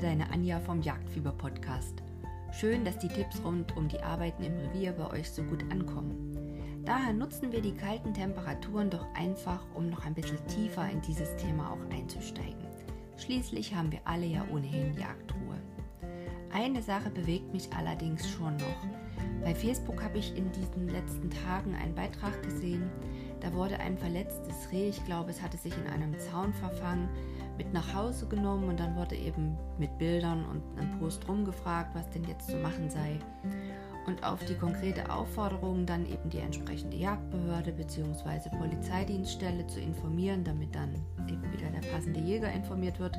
deine Anja vom Jagdfieber Podcast. Schön, dass die Tipps rund um die Arbeiten im Revier bei euch so gut ankommen. Daher nutzen wir die kalten Temperaturen doch einfach, um noch ein bisschen tiefer in dieses Thema auch einzusteigen. Schließlich haben wir alle ja ohnehin Jagdruhe. Eine Sache bewegt mich allerdings schon noch. Bei Facebook habe ich in diesen letzten Tagen einen Beitrag gesehen, da wurde ein verletztes Reh, ich glaube, es hatte sich in einem Zaun verfangen, mit nach Hause genommen und dann wurde eben mit Bildern und einem Post rumgefragt, was denn jetzt zu machen sei. Und auf die konkrete Aufforderung, dann eben die entsprechende Jagdbehörde bzw. Polizeidienststelle zu informieren, damit dann eben wieder der passende Jäger informiert wird,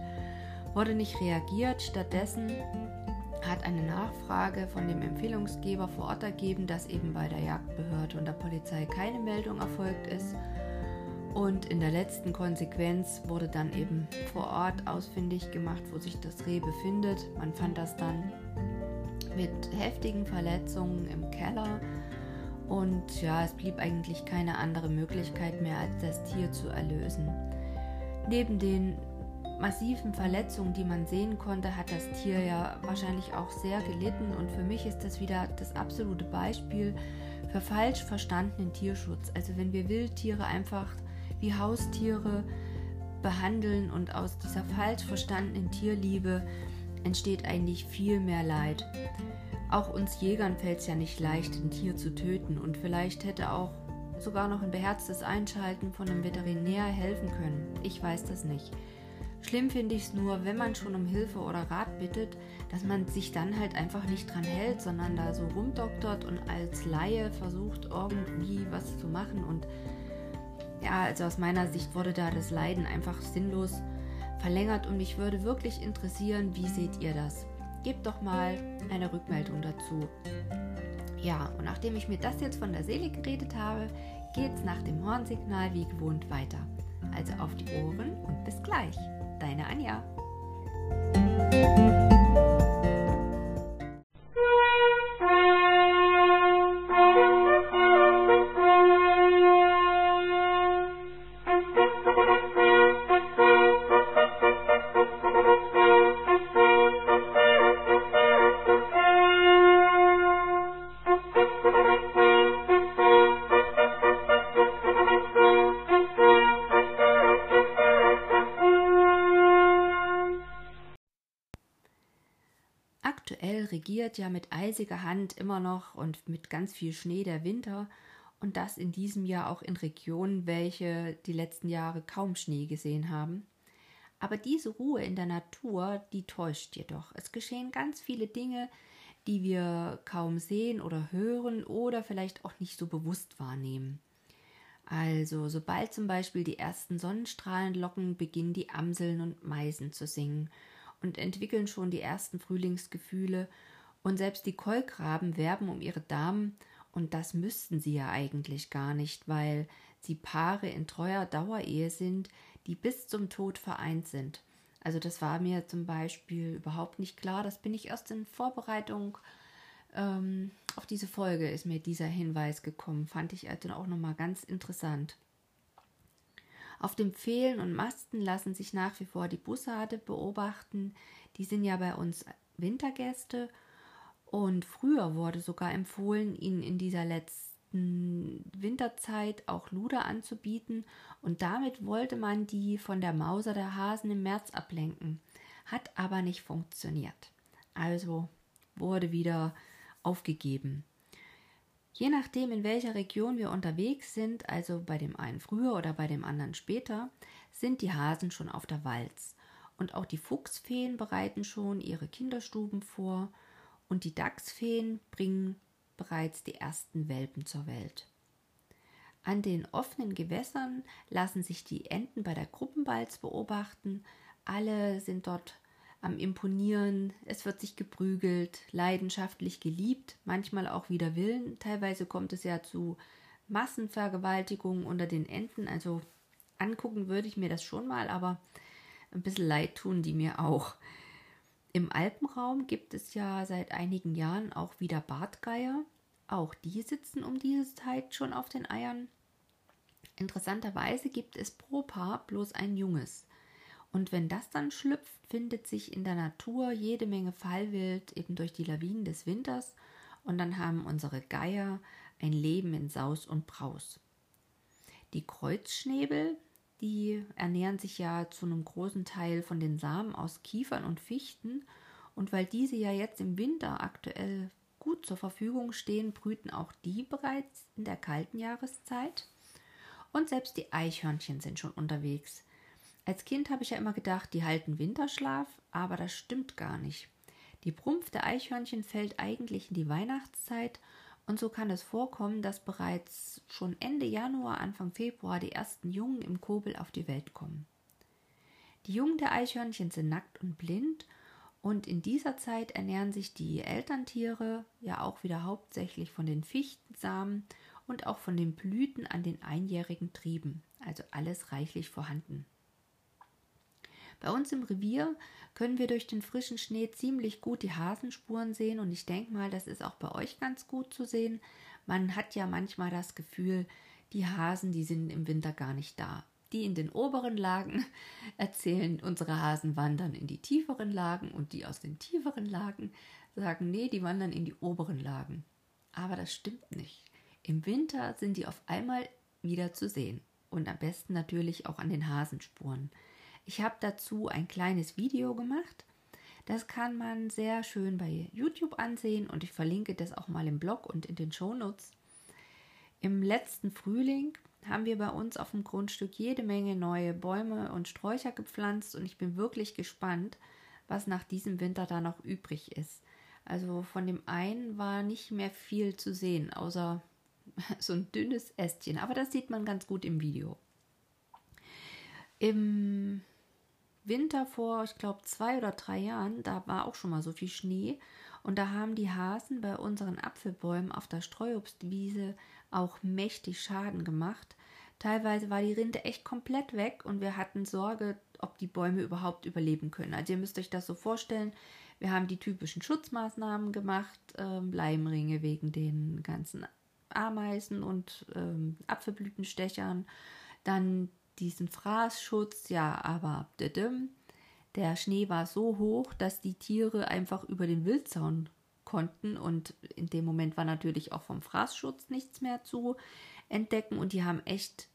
wurde nicht reagiert. Stattdessen hat eine Nachfrage von dem Empfehlungsgeber vor Ort ergeben, dass eben bei der Jagdbehörde und der Polizei keine Meldung erfolgt ist. Und in der letzten Konsequenz wurde dann eben vor Ort ausfindig gemacht, wo sich das Reh befindet. Man fand das dann mit heftigen Verletzungen im Keller. Und ja, es blieb eigentlich keine andere Möglichkeit mehr, als das Tier zu erlösen. Neben den massiven Verletzungen, die man sehen konnte, hat das Tier ja wahrscheinlich auch sehr gelitten. Und für mich ist das wieder das absolute Beispiel für falsch verstandenen Tierschutz. Also wenn wir Wildtiere einfach wie Haustiere behandeln und aus dieser falsch verstandenen Tierliebe entsteht eigentlich viel mehr Leid. Auch uns Jägern fällt es ja nicht leicht, ein Tier zu töten und vielleicht hätte auch sogar noch ein beherztes Einschalten von einem Veterinär helfen können. Ich weiß das nicht. Schlimm finde ich es nur, wenn man schon um Hilfe oder Rat bittet, dass man sich dann halt einfach nicht dran hält, sondern da so rumdoktert und als Laie versucht irgendwie was zu machen. Und ja, also aus meiner Sicht wurde da das Leiden einfach sinnlos verlängert und mich würde wirklich interessieren, wie seht ihr das? Gebt doch mal eine Rückmeldung dazu. Ja, und nachdem ich mir das jetzt von der Seele geredet habe, geht's nach dem Hornsignal wie gewohnt weiter. Also auf die Ohren und bis gleich. Deine Anja. Regiert ja mit eisiger Hand immer noch und mit ganz viel Schnee der Winter und das in diesem Jahr auch in Regionen, welche die letzten Jahre kaum Schnee gesehen haben. Aber diese Ruhe in der Natur, die täuscht jedoch. Es geschehen ganz viele Dinge, die wir kaum sehen oder hören oder vielleicht auch nicht so bewusst wahrnehmen. Also, sobald zum Beispiel die ersten Sonnenstrahlen locken, beginnen die Amseln und Meisen zu singen und entwickeln schon die ersten Frühlingsgefühle und selbst die Kolkraben werben um ihre Damen, und das müssten sie ja eigentlich gar nicht, weil sie Paare in treuer Dauerehe sind, die bis zum Tod vereint sind. Also das war mir zum Beispiel überhaupt nicht klar. Das bin ich erst in Vorbereitung ähm, auf diese Folge ist mir dieser Hinweis gekommen. Fand ich also auch nochmal ganz interessant. Auf dem Pfählen und Masten lassen sich nach wie vor die Bussarde beobachten. Die sind ja bei uns Wintergäste und früher wurde sogar empfohlen, ihnen in dieser letzten Winterzeit auch Luder anzubieten. Und damit wollte man die von der Mauser der Hasen im März ablenken. Hat aber nicht funktioniert. Also wurde wieder aufgegeben. Je nachdem, in welcher Region wir unterwegs sind, also bei dem einen früher oder bei dem anderen später, sind die Hasen schon auf der Walz. Und auch die Fuchsfeen bereiten schon ihre Kinderstuben vor und die Dachsfeen bringen bereits die ersten Welpen zur Welt. An den offenen Gewässern lassen sich die Enten bei der Gruppenbalz beobachten. Alle sind dort am Imponieren, es wird sich geprügelt, leidenschaftlich geliebt, manchmal auch wider Willen. Teilweise kommt es ja zu Massenvergewaltigungen unter den Enten. Also angucken würde ich mir das schon mal, aber ein bisschen leid tun die mir auch. Im Alpenraum gibt es ja seit einigen Jahren auch wieder Bartgeier. Auch die sitzen um diese Zeit schon auf den Eiern. Interessanterweise gibt es pro Paar bloß ein Junges. Und wenn das dann schlüpft, findet sich in der Natur jede Menge Fallwild eben durch die Lawinen des Winters und dann haben unsere Geier ein Leben in Saus und Braus. Die Kreuzschnäbel, die ernähren sich ja zu einem großen Teil von den Samen aus Kiefern und Fichten und weil diese ja jetzt im Winter aktuell gut zur Verfügung stehen, brüten auch die bereits in der kalten Jahreszeit. Und selbst die Eichhörnchen sind schon unterwegs. Als Kind habe ich ja immer gedacht, die halten Winterschlaf, aber das stimmt gar nicht. Die Prumpf der Eichhörnchen fällt eigentlich in die Weihnachtszeit und so kann es vorkommen, dass bereits schon Ende Januar, Anfang Februar die ersten Jungen im Kobel auf die Welt kommen. Die Jungen der Eichhörnchen sind nackt und blind und in dieser Zeit ernähren sich die Elterntiere ja auch wieder hauptsächlich von den Fichtensamen und auch von den Blüten an den einjährigen Trieben, also alles reichlich vorhanden. Bei uns im Revier können wir durch den frischen Schnee ziemlich gut die Hasenspuren sehen und ich denke mal, das ist auch bei euch ganz gut zu sehen. Man hat ja manchmal das Gefühl, die Hasen, die sind im Winter gar nicht da. Die in den oberen Lagen erzählen, unsere Hasen wandern in die tieferen Lagen und die aus den tieferen Lagen sagen, nee, die wandern in die oberen Lagen. Aber das stimmt nicht. Im Winter sind die auf einmal wieder zu sehen und am besten natürlich auch an den Hasenspuren. Ich habe dazu ein kleines Video gemacht. Das kann man sehr schön bei YouTube ansehen und ich verlinke das auch mal im Blog und in den Shownotes. Im letzten Frühling haben wir bei uns auf dem Grundstück jede Menge neue Bäume und Sträucher gepflanzt und ich bin wirklich gespannt, was nach diesem Winter da noch übrig ist. Also von dem einen war nicht mehr viel zu sehen, außer so ein dünnes Ästchen, aber das sieht man ganz gut im Video. Im Winter vor, ich glaube, zwei oder drei Jahren, da war auch schon mal so viel Schnee. Und da haben die Hasen bei unseren Apfelbäumen auf der Streuobstwiese auch mächtig Schaden gemacht. Teilweise war die Rinde echt komplett weg und wir hatten Sorge, ob die Bäume überhaupt überleben können. Also ihr müsst euch das so vorstellen. Wir haben die typischen Schutzmaßnahmen gemacht, ähm, Leimringe wegen den ganzen Ameisen und ähm, Apfelblütenstechern, dann diesen Fraßschutz, ja, aber der Schnee war so hoch, dass die Tiere einfach über den Wildzaun konnten und in dem Moment war natürlich auch vom Fraßschutz nichts mehr zu entdecken und die haben echt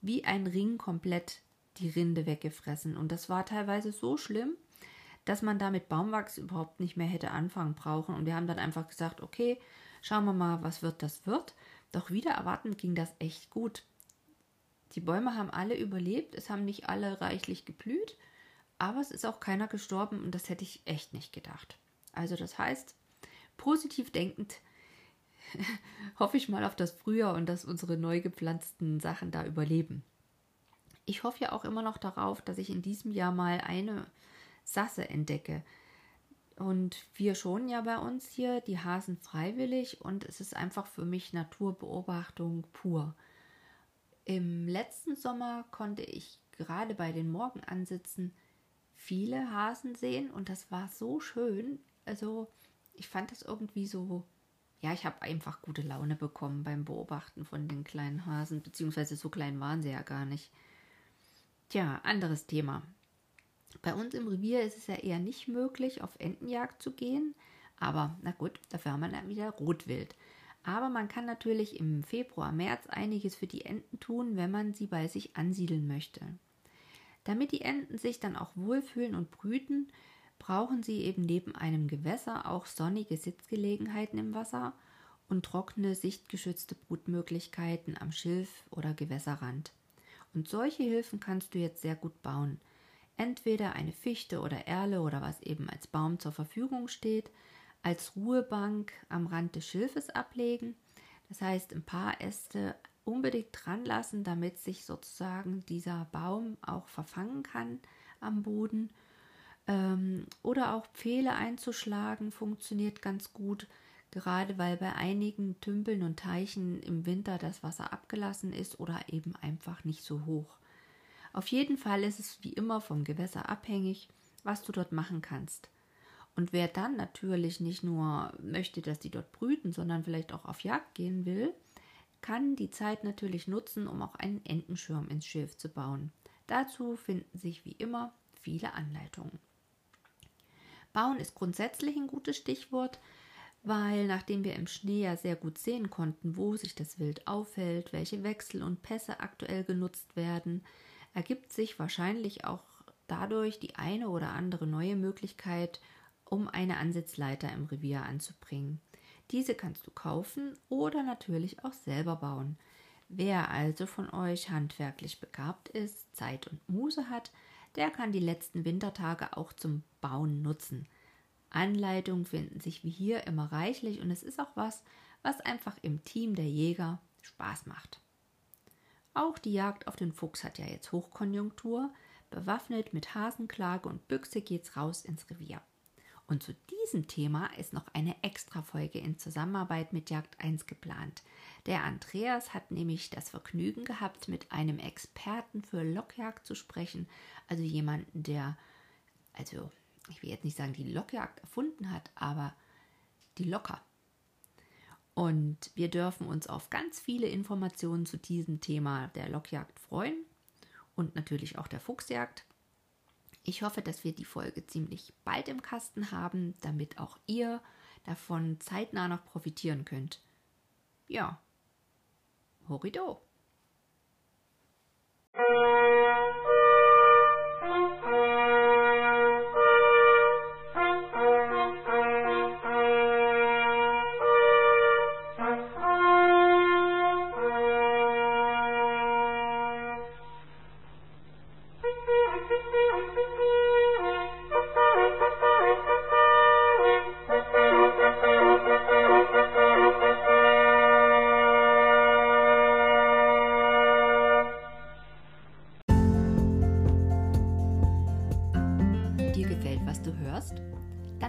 wie ein Ring komplett die Rinde weggefressen und das war teilweise so schlimm, dass man da mit Baumwachs überhaupt nicht mehr hätte anfangen brauchen und wir haben dann einfach gesagt, okay, schauen wir mal, was wird, das wird. Doch wieder erwartend ging das echt gut. Die Bäume haben alle überlebt, es haben nicht alle reichlich geblüht, aber es ist auch keiner gestorben und das hätte ich echt nicht gedacht. Also das heißt, positiv denkend hoffe ich mal auf das Frühjahr und dass unsere neu gepflanzten Sachen da überleben. Ich hoffe ja auch immer noch darauf, dass ich in diesem Jahr mal eine Sasse entdecke. Und wir schonen ja bei uns hier die Hasen freiwillig und es ist einfach für mich Naturbeobachtung pur. Im letzten Sommer konnte ich gerade bei den Morgenansitzen viele Hasen sehen und das war so schön. Also ich fand das irgendwie so, ja, ich habe einfach gute Laune bekommen beim Beobachten von den kleinen Hasen, beziehungsweise so klein waren sie ja gar nicht. Tja, anderes Thema. Bei uns im Revier ist es ja eher nicht möglich, auf Entenjagd zu gehen, aber na gut, dafür haben wir dann wieder Rotwild. Aber man kann natürlich im Februar, März einiges für die Enten tun, wenn man sie bei sich ansiedeln möchte. Damit die Enten sich dann auch wohlfühlen und brüten, brauchen sie eben neben einem Gewässer auch sonnige Sitzgelegenheiten im Wasser und trockene, sichtgeschützte Brutmöglichkeiten am Schilf- oder Gewässerrand. Und solche Hilfen kannst du jetzt sehr gut bauen. Entweder eine Fichte oder Erle oder was eben als Baum zur Verfügung steht, als Ruhebank am Rand des Schilfes ablegen. Das heißt, ein paar Äste unbedingt dran lassen, damit sich sozusagen dieser Baum auch verfangen kann am Boden. Ähm, oder auch Pfähle einzuschlagen funktioniert ganz gut, gerade weil bei einigen Tümpeln und Teichen im Winter das Wasser abgelassen ist oder eben einfach nicht so hoch. Auf jeden Fall ist es wie immer vom Gewässer abhängig, was du dort machen kannst. Und wer dann natürlich nicht nur möchte, dass die dort brüten, sondern vielleicht auch auf Jagd gehen will, kann die Zeit natürlich nutzen, um auch einen Entenschirm ins Schilf zu bauen. Dazu finden sich wie immer viele Anleitungen. Bauen ist grundsätzlich ein gutes Stichwort, weil nachdem wir im Schnee ja sehr gut sehen konnten, wo sich das Wild aufhält, welche Wechsel und Pässe aktuell genutzt werden, ergibt sich wahrscheinlich auch dadurch die eine oder andere neue Möglichkeit, um eine Ansitzleiter im Revier anzubringen. Diese kannst du kaufen oder natürlich auch selber bauen. Wer also von euch handwerklich begabt ist, Zeit und Muße hat, der kann die letzten Wintertage auch zum Bauen nutzen. Anleitungen finden sich wie hier immer reichlich und es ist auch was, was einfach im Team der Jäger Spaß macht. Auch die Jagd auf den Fuchs hat ja jetzt Hochkonjunktur. Bewaffnet mit Hasenklage und Büchse geht's raus ins Revier. Und zu diesem Thema ist noch eine Extra-Folge in Zusammenarbeit mit Jagd 1 geplant. Der Andreas hat nämlich das Vergnügen gehabt, mit einem Experten für Lockjagd zu sprechen, also jemanden, der, also ich will jetzt nicht sagen, die Lockjagd erfunden hat, aber die Locker. Und wir dürfen uns auf ganz viele Informationen zu diesem Thema der Lockjagd freuen und natürlich auch der Fuchsjagd. Ich hoffe, dass wir die Folge ziemlich bald im Kasten haben, damit auch ihr davon zeitnah noch profitieren könnt. Ja, Horido!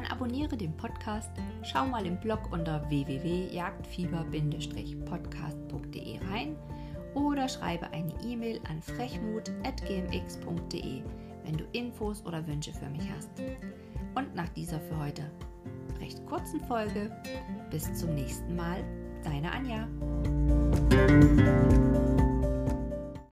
Abonniere den Podcast, schau mal im Blog unter www.jagdfieber-podcast.de rein oder schreibe eine E-Mail an frechmut.gmx.de, wenn du Infos oder Wünsche für mich hast. Und nach dieser für heute recht kurzen Folge, bis zum nächsten Mal, deine Anja.